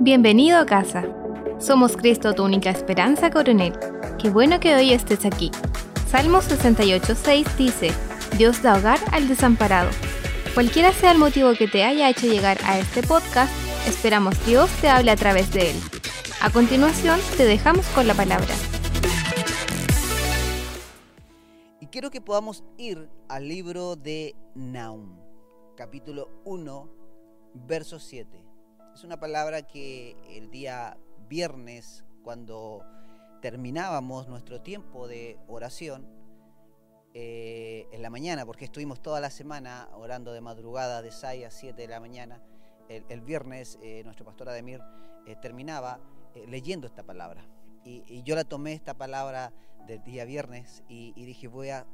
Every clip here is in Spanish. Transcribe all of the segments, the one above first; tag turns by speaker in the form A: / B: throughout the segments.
A: Bienvenido a casa. Somos Cristo, tu única esperanza, coronel. Qué bueno que hoy estés aquí. Salmo 68.6 dice, Dios da hogar al desamparado. Cualquiera sea el motivo que te haya hecho llegar a este podcast, esperamos Dios te hable a través de él. A continuación, te dejamos con la palabra.
B: Y quiero que podamos ir al libro de Naum, capítulo 1, verso 7. Es una palabra que el día viernes, cuando terminábamos nuestro tiempo de oración, eh, en la mañana, porque estuvimos toda la semana orando de madrugada, de 6 a 7 de la mañana, el, viernes eh, nuestro pastor Ademir eh, terminaba leyendo esta palabra. Y, yo la tomé esta palabra del día viernes y, dije voy a,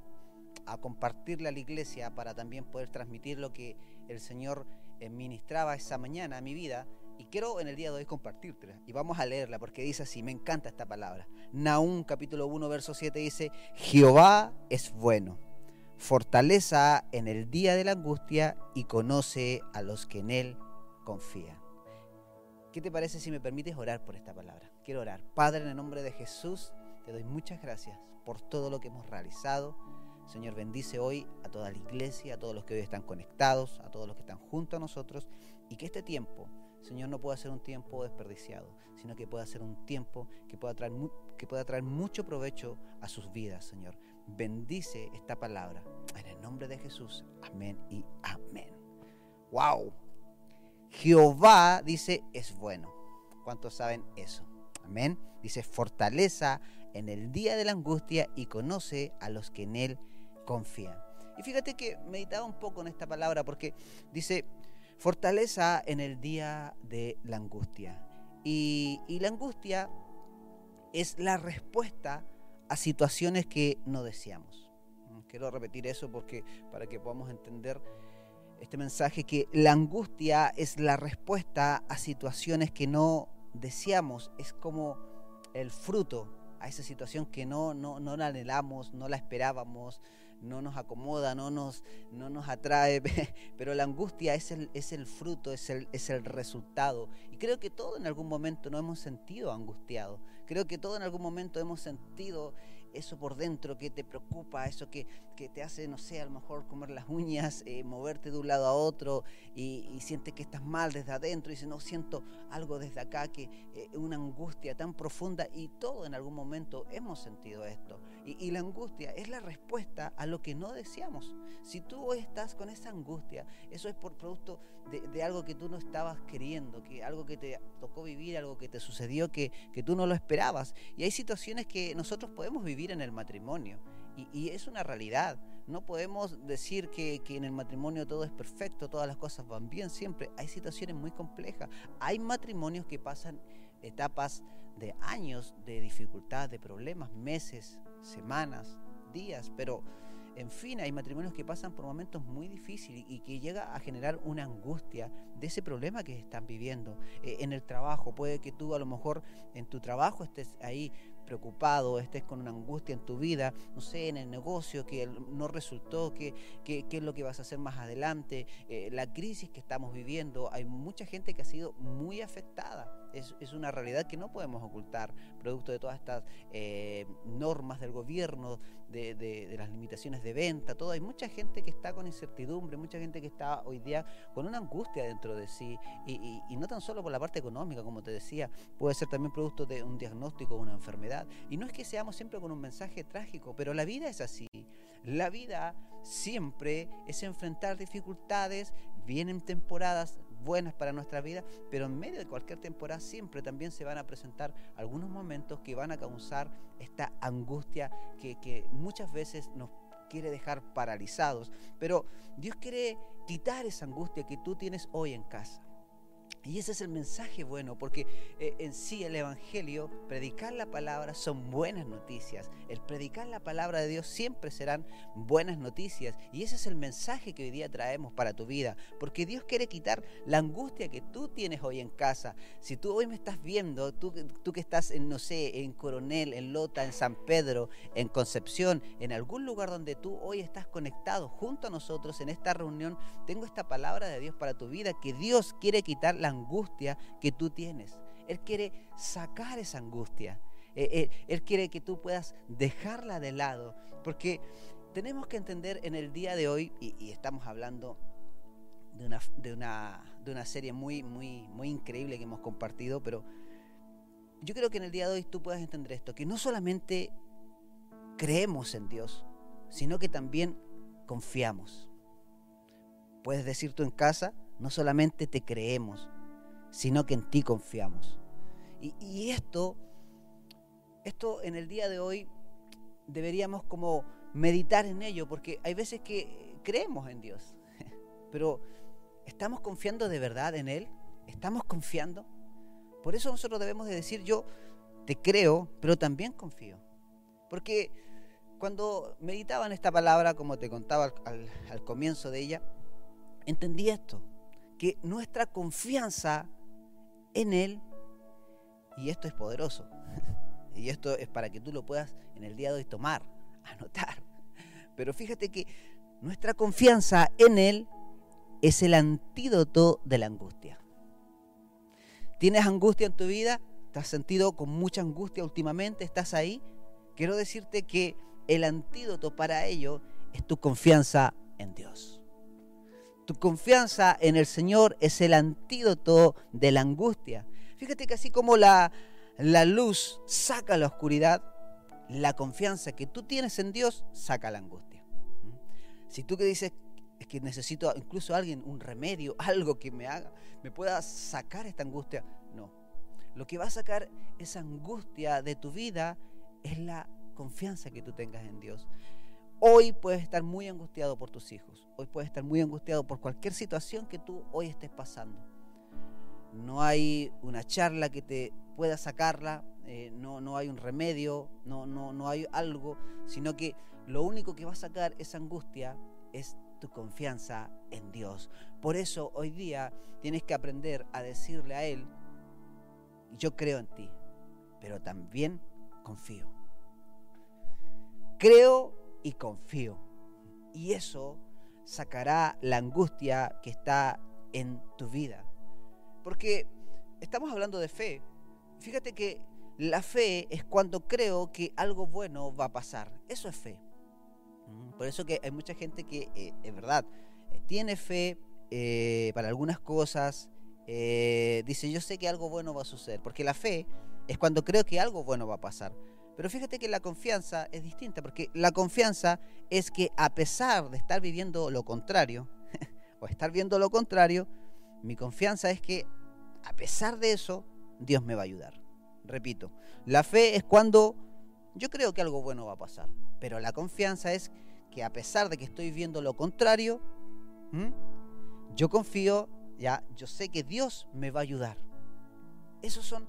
B: a compartirla a la iglesia para también poder transmitir lo que el Señor ministraba esa mañana a mi vida y quiero en el día de hoy compartírtela. Y vamos a leerla porque dice así, me encanta esta palabra. Naúm capítulo 1 verso 7 dice, Jehová es bueno, fortaleza en el día de la angustia y conoce a los que en él confían. ¿Qué te parece si me permites orar por esta palabra? Quiero orar. Padre, en el nombre de Jesús, te doy muchas gracias por todo lo que hemos realizado Señor, bendice hoy a toda la iglesia, a todos los que hoy están conectados, a todos los que están junto a nosotros y que este tiempo, Señor, no pueda ser un tiempo desperdiciado, sino que pueda ser un tiempo que pueda traer, que pueda traer mucho provecho a sus vidas, Señor. Bendice esta palabra. En el nombre de Jesús. Amén y amén. ¡Wow! Jehová dice es bueno. ¿Cuántos saben eso? Amén. Dice fortaleza en el día de la angustia y conoce a los que en él confían. Y fíjate que meditaba un poco en esta palabra porque dice fortaleza en el día de la angustia. Y, la angustia es la respuesta a situaciones que no deseamos. Quiero repetir eso porque para que podamos entender este mensaje que la angustia es la respuesta a situaciones que no deseamos, es como el fruto a esa situación que no, no, no la anhelamos, no la esperábamos, no nos acomoda, no nos, no nos atrae, pero la angustia es el, es el fruto, es el, es el resultado. Y creo que todo en algún momento nos hemos sentido angustiados, creo que todo en algún momento hemos sentido eso por dentro que te preocupa, eso que, te hace, no sé, a lo mejor comer las uñas, eh, moverte de un lado a otro y, sientes que estás mal desde adentro y dices, no, siento algo desde acá, que eh, una angustia tan profunda y todo en algún momento hemos sentido esto. Y, la angustia es la respuesta a lo que no deseamos. Si tú hoy estás con esa angustia, eso es por producto de, algo que tú no estabas queriendo, que algo que te tocó vivir, algo que te sucedió que, que tú no lo esperabas. Y hay situaciones que nosotros podemos vivir en el matrimonio. Y, es una realidad. No podemos decir que, que, en el matrimonio todo es perfecto, todas las cosas van bien siempre. Hay situaciones muy complejas. Hay matrimonios que pasan etapas de años de dificultad, de problemas, meses, semanas, días, pero en fin, hay matrimonios que pasan por momentos muy difíciles y que llega a generar una angustia de ese problema que están viviendo. Eh, en el trabajo, puede que tú a lo mejor en tu trabajo estés ahí preocupado, estés con una angustia en tu vida, no sé, en el negocio que no resultó, qué que, es lo que vas a hacer más adelante, eh, la crisis que estamos viviendo, hay mucha gente que ha sido muy afectada. Es, es una realidad que no podemos ocultar, producto de todas estas eh, normas del gobierno, de, de, las limitaciones de venta, todo. Hay mucha gente que está con incertidumbre, mucha gente que está hoy día con una angustia dentro de sí, y, y no tan solo por la parte económica, como te decía, puede ser también producto de un diagnóstico o una enfermedad y no es que seamos siempre con un mensaje trágico, pero la vida es así. La vida siempre es enfrentar dificultades, vienen temporadas buenas para nuestra vida, pero en medio de cualquier temporada siempre también se van a presentar algunos momentos que van a causar esta angustia que, muchas veces nos quiere dejar paralizados. Pero Dios quiere quitar esa angustia que tú tienes hoy en casa. Y ese es el mensaje bueno, porque eh, en sí el Evangelio, predicar la palabra son buenas noticias. El predicar la palabra de Dios siempre serán buenas noticias. Y ese es el mensaje que hoy día traemos para tu vida, porque Dios quiere quitar la angustia que tú tienes hoy en casa. Si tú hoy me estás viendo, tú, tú que estás en, no sé, en Coronel, en Lota, en San Pedro, en Concepción, en algún lugar donde tú hoy estás conectado junto a nosotros en esta reunión, tengo esta palabra de Dios para tu vida, que Dios quiere quitar la angustia que tú tienes. Él quiere sacar esa angustia. Eh, eh, él quiere que tú puedas dejarla de lado. Porque tenemos que entender en el día de hoy, y, estamos hablando de una, de una, de una serie muy, muy, muy increíble que hemos compartido, pero yo creo que en el día de hoy tú puedas entender esto, que no solamente creemos en Dios, sino que también confiamos. Puedes decir tú en casa, no solamente te creemos, sino que en ti confiamos. Y, esto, esto en el día de hoy deberíamos como meditar en ello, porque hay veces que creemos en Dios, pero ¿estamos confiando de verdad en Él? ¿Estamos confiando? Por eso nosotros debemos de decir, yo te creo, pero también confío. Porque cuando meditaba en esta palabra, como te contaba al, al comienzo de ella, entendí esto, que nuestra confianza en Él, y esto es poderoso, y esto es para que tú lo puedas en el día de hoy tomar, anotar, pero fíjate que nuestra confianza en Él es el antídoto de la angustia. ¿Tienes angustia en tu vida? ¿Te has sentido con mucha angustia últimamente? ¿Estás ahí? Quiero decirte que el antídoto para ello es tu confianza en Dios. Tu confianza en el Señor es el antídoto de la angustia. Fíjate que así como la, la luz saca la oscuridad, la confianza que tú tienes en Dios saca la angustia. Si tú que dices es que necesito incluso alguien, un remedio, algo que me haga, me pueda sacar esta angustia, no. Lo que va a sacar esa angustia de tu vida es la confianza que tú tengas en Dios. Hoy puedes estar muy angustiado por tus hijos, hoy puedes estar muy angustiado por cualquier situación que tú hoy estés pasando. No hay una charla que te pueda sacarla, eh, no, no hay un remedio, no, no, no hay algo, sino que lo único que va a sacar esa angustia es tu confianza en Dios. Por eso hoy día tienes que aprender a decirle a Él, yo creo en ti, pero también confío. Creo y confío. Y eso sacará la angustia que está en tu vida. Porque estamos hablando de fe. Fíjate que la fe es cuando creo que algo bueno va a pasar. Eso es fe. Mm, por eso que hay mucha gente que, eh, es verdad, eh, tiene fe eh, para algunas cosas. dice, yo sé que algo bueno va a suceder. Porque la fe es cuando creo que algo bueno va a pasar. Pero fíjate que la confianza es distinta, porque la confianza es que a pesar de estar viviendo lo contrario, o estar viendo lo contrario, mi confianza es que a pesar de eso, Dios me va a ayudar. Repito, la fe es cuando yo creo que algo bueno va a pasar, pero la confianza es que a pesar de que estoy viendo lo contrario, yo confío, ya, yo sé que Dios me va a ayudar. Esos son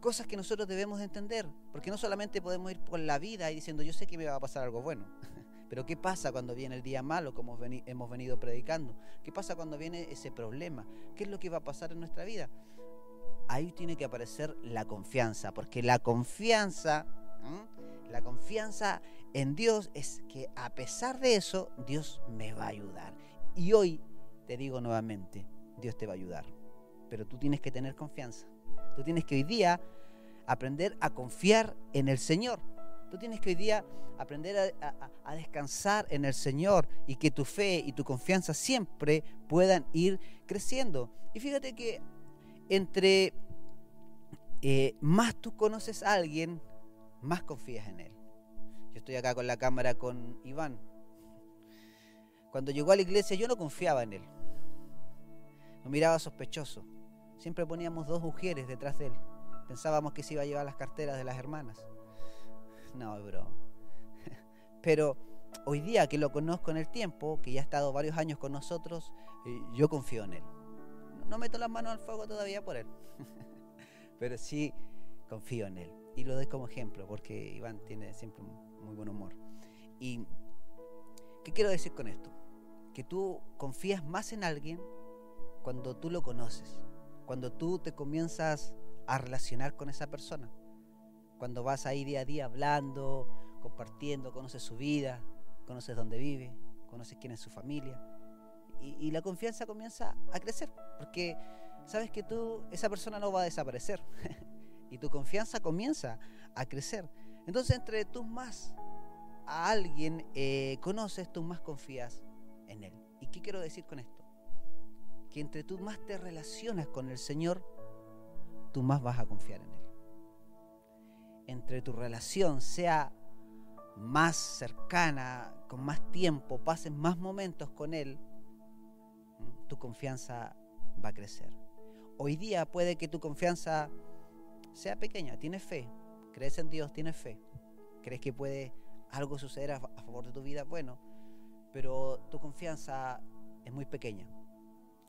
B: cosas que nosotros debemos entender, porque no solamente podemos ir por la vida y diciendo yo sé que me va a pasar algo bueno, pero ¿qué pasa cuando viene el día malo, como hemos venido predicando? ¿Qué pasa cuando viene ese problema? ¿Qué es lo que va a pasar en nuestra vida? Ahí tiene que aparecer la confianza, porque la confianza, la confianza en Dios es que a pesar de eso, Dios me va a ayudar. Y hoy te digo nuevamente, Dios te va a ayudar, pero tú tienes que tener confianza. Tú tienes que hoy día aprender a confiar en el Señor. Tú tienes que hoy día aprender a, descansar en el Señor y que tu fe y tu confianza siempre puedan ir creciendo. Y fíjate que entre eh, más tú conoces a alguien, más confías en él. Yo estoy acá con la cámara con Iván. Cuando llegó a la iglesia yo no confiaba en él. Lo miraba sospechoso. Siempre poníamos dos mujeres detrás de él. Pensábamos que se iba a llevar las carteras de las hermanas. No, bro. Pero hoy día que lo conozco en el tiempo, que ya ha estado varios años con nosotros, eh, yo confío en él. No meto las manos al fuego todavía por él. Pero sí confío en él. Y lo doy como ejemplo, porque Iván tiene siempre muy buen humor. ¿Y qué quiero decir con esto? Que tú confías más en alguien cuando tú lo conoces cuando tú te comienzas a relacionar con esa persona, cuando vas ahí día a día hablando, compartiendo, conoces su vida, conoces dónde vive, conoces quién es su familia, y, la confianza comienza a crecer, porque sabes que tú, esa persona no va a desaparecer. y tu confianza comienza a crecer. Entonces, entre tú más a alguien eh, conoces, tú más confías en él. ¿Y qué quiero decir con esto? Que entre tú más te relacionas con el Señor, tú más vas a confiar en él. Entre tu relación sea más cercana, con más tiempo, pases más momentos con Él, tu confianza va a crecer. Hoy día puede que tu confianza sea pequeña, tienes fe, crees en Dios, tienes fe, crees que puede algo suceder a, favor de tu vida, bueno, pero tu confianza es muy pequeña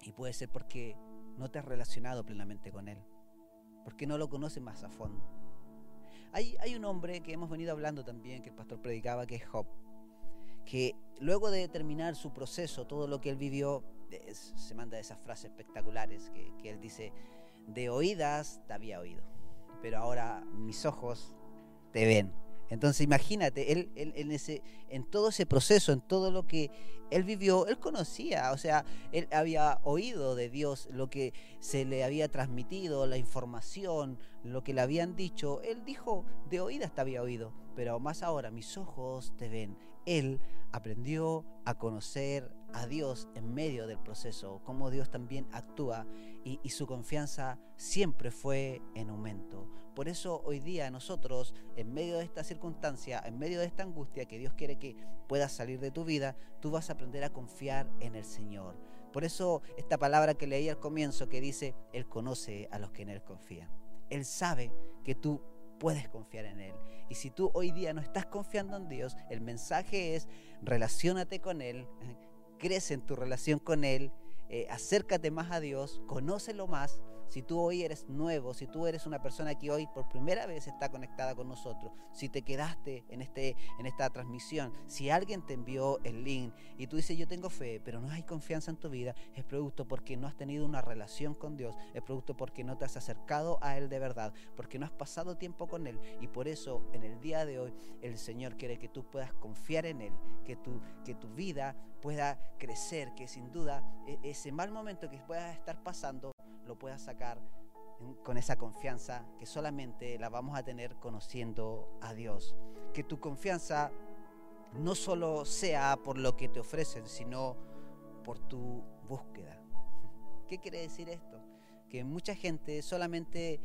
B: y puede ser porque no te has relacionado plenamente con Él, porque no lo conoces más a fondo. Hay, hay un hombre que hemos venido hablando también, que el pastor predicaba, que es Job, que luego de terminar su proceso, todo lo que él vivió, se manda esas frases espectaculares que, que él dice, de oídas te había oído pero ahora mis ojos te ven. Entonces imagínate, él, en, ese, en todo ese proceso, en todo lo que él vivió, él conocía, o sea, él había oído de Dios lo que se le había transmitido, la información, lo que le habían dicho. Él dijo, de oídas te había oído, pero más ahora mis ojos te ven. Él aprendió a conocer a Dios en medio del proceso, cómo Dios también actúa y, su confianza siempre fue en aumento. Por eso hoy día nosotros, en medio de esta circunstancia, en medio de esta angustia que Dios quiere que puedas salir de tu vida, tú vas a aprender a confiar en el Señor. Por eso esta palabra que leí al comienzo que dice, Él conoce a los que en Él confían. Él sabe que tú puedes confiar en Él. Y si tú hoy día no estás confiando en Dios, el mensaje es, relacionate con Él, crece en tu relación con Él, eh, acércate más a Dios, conócelo más. Si tú hoy eres nuevo, si tú eres una persona que hoy por primera vez está conectada con nosotros, si te quedaste en, este, en esta transmisión, si alguien te envió el link y tú dices yo tengo fe, pero no hay confianza en tu vida, es producto porque no has tenido una relación con Dios, es producto porque no te has acercado a Él de verdad, porque no has pasado tiempo con Él. Y por eso en el día de hoy el Señor quiere que tú puedas confiar en Él, que tu, que tu vida pueda crecer, que sin duda e, ese mal momento que puedas estar pasando lo puedas sacar con esa confianza que solamente la vamos a tener conociendo a Dios. Que tu confianza no solo sea por lo que te ofrecen, sino por tu búsqueda. ¿Qué quiere decir esto? Que mucha gente solamente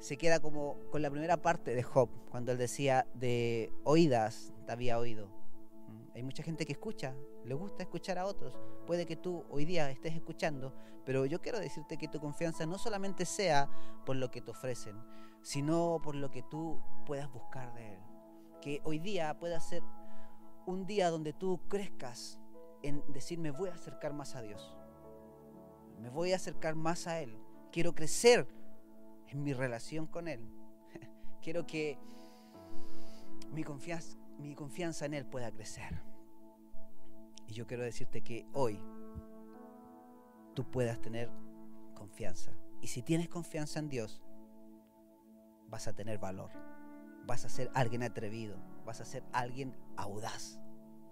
B: se queda como con la primera parte de Job, cuando él decía de oídas te había oído. Hay mucha gente que escucha, le gusta escuchar a otros. Puede que tú hoy día estés escuchando, pero yo quiero decirte que tu confianza no solamente sea por lo que te ofrecen, sino por lo que tú puedas buscar de Él. Que hoy día pueda ser un día donde tú crezcas en decir, me voy a acercar más a Dios. Me voy a acercar más a Él. Quiero crecer en mi relación con Él. Quiero que mi confianza, mi confianza en Él pueda crecer. Y yo quiero decirte que hoy tú puedas tener confianza. Y si tienes confianza en Dios, vas a tener valor. Vas a ser alguien atrevido. Vas a ser alguien audaz.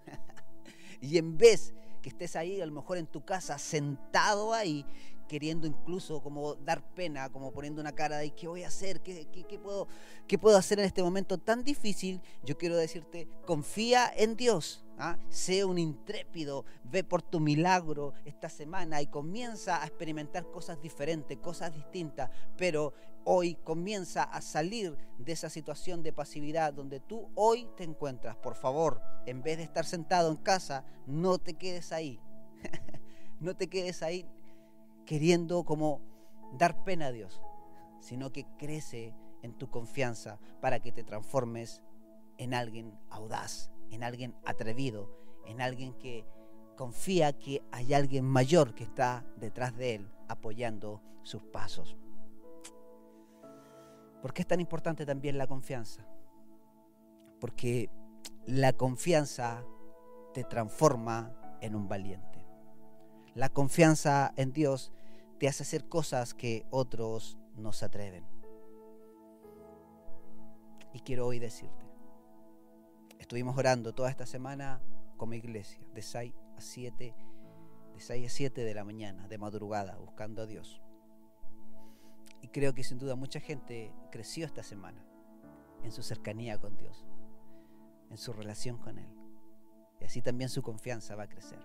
B: y en vez que estés ahí, a lo mejor en tu casa, sentado ahí, queriendo incluso como dar pena, como poniendo una cara de ¿qué voy a hacer? ¿Qué, puedo, ¿Qué puedo hacer en este momento tan difícil? Yo quiero decirte, confía en Dios. ¿ah? Sé un intrépido, ve por tu milagro esta semana y comienza a experimentar cosas diferentes, cosas distintas, pero hoy comienza a salir de esa situación de pasividad donde tú hoy te encuentras. Por favor, en vez de estar sentado en casa, no te quedes ahí. no te quedes ahí queriendo como dar pena a Dios, sino que crece en tu confianza para que te transformes en alguien audaz, en alguien atrevido, en alguien que confía que hay alguien mayor que está detrás de él apoyando sus pasos. ¿Por qué es tan importante también la confianza? Porque la confianza te transforma en un valiente. La confianza en Dios te hace hacer cosas que otros no se atreven. Y quiero hoy decirte, estuvimos orando toda esta semana como iglesia, de 6 a 7, de 6 a 7 de la mañana, de madrugada, buscando a Dios. Y creo que sin duda mucha gente creció esta semana en su cercanía con Dios, en su relación con Él. Y así también su confianza va a crecer.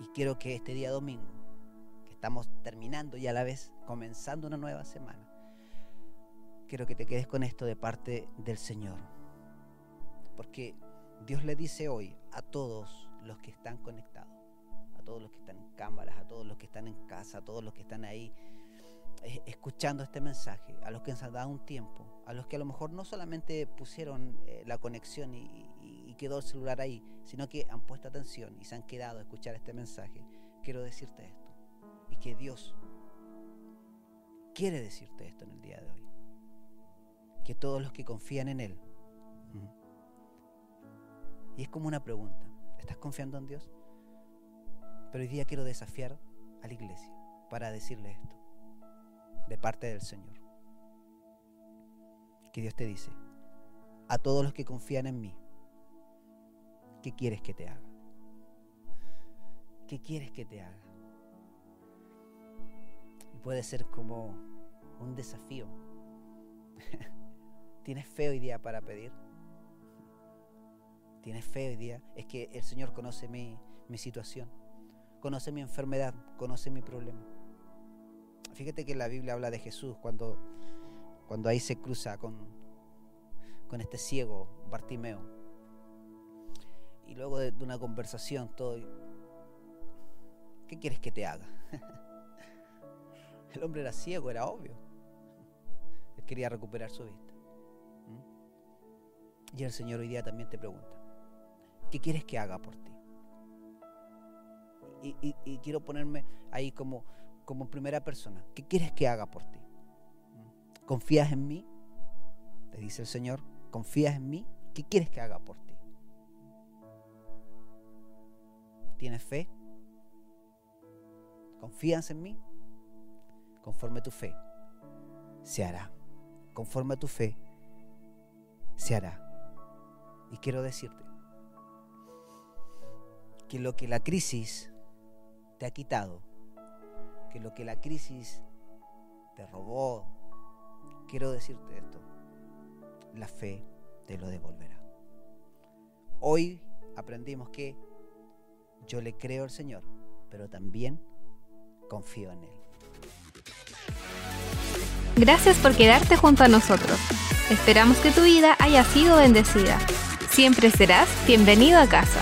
B: Y quiero que este día domingo, estamos terminando y a la vez comenzando una nueva semana, quiero que te quedes con esto de parte del Señor. Porque Dios le dice hoy a todos los que están conectados, a todos los que están en cámaras, a todos los que están en casa, a todos los que están ahí eh, escuchando este mensaje, a los que han dado un tiempo, a los que a lo mejor no solamente pusieron eh, la conexión y, quedó el celular ahí, sino que han puesto atención y se han quedado a escuchar este mensaje, quiero decirte esto. Que Dios quiere decirte esto en el día de hoy. Que todos los que confían en Él, y es como una pregunta, ¿estás confiando en Dios? Pero hoy día quiero desafiar a la iglesia para decirle esto de parte del Señor. Que Dios te dice, a todos los que confían en mí, ¿qué quieres que te haga? ¿Qué quieres que te haga? Puede ser como un desafío. ¿Tienes fe hoy día para pedir? ¿Tienes fe hoy día? Es que el Señor conoce mi, mi situación, conoce mi enfermedad, conoce mi problema. Fíjate que la Biblia habla de Jesús cuando, cuando ahí se cruza con, con este ciego Bartimeo. Y luego de, una conversación, todo. ¿Qué quieres que te haga? El hombre era ciego, era obvio. Él quería recuperar su vista. ¿Mm? Y el Señor hoy día también te pregunta, ¿qué quieres que haga por ti? y, quiero ponerme ahí como, primera persona. ¿Qué quieres que haga por ti? ¿Confías en mí? Te dice el Señor, ¿confías en mí? ¿Qué quieres que haga por ti? ¿Tienes fe? ¿Confías en mí? Conforme a tu fe, se hará. Conforme a tu fe, se hará. Y quiero decirte que lo que la crisis te ha quitado, que lo que la crisis te robó, quiero decirte esto, la fe te lo devolverá. Hoy aprendimos que yo le creo al Señor, pero también confío en Él.
A: Gracias por quedarte junto a nosotros. Esperamos que tu vida haya sido bendecida. Siempre serás bienvenido a casa.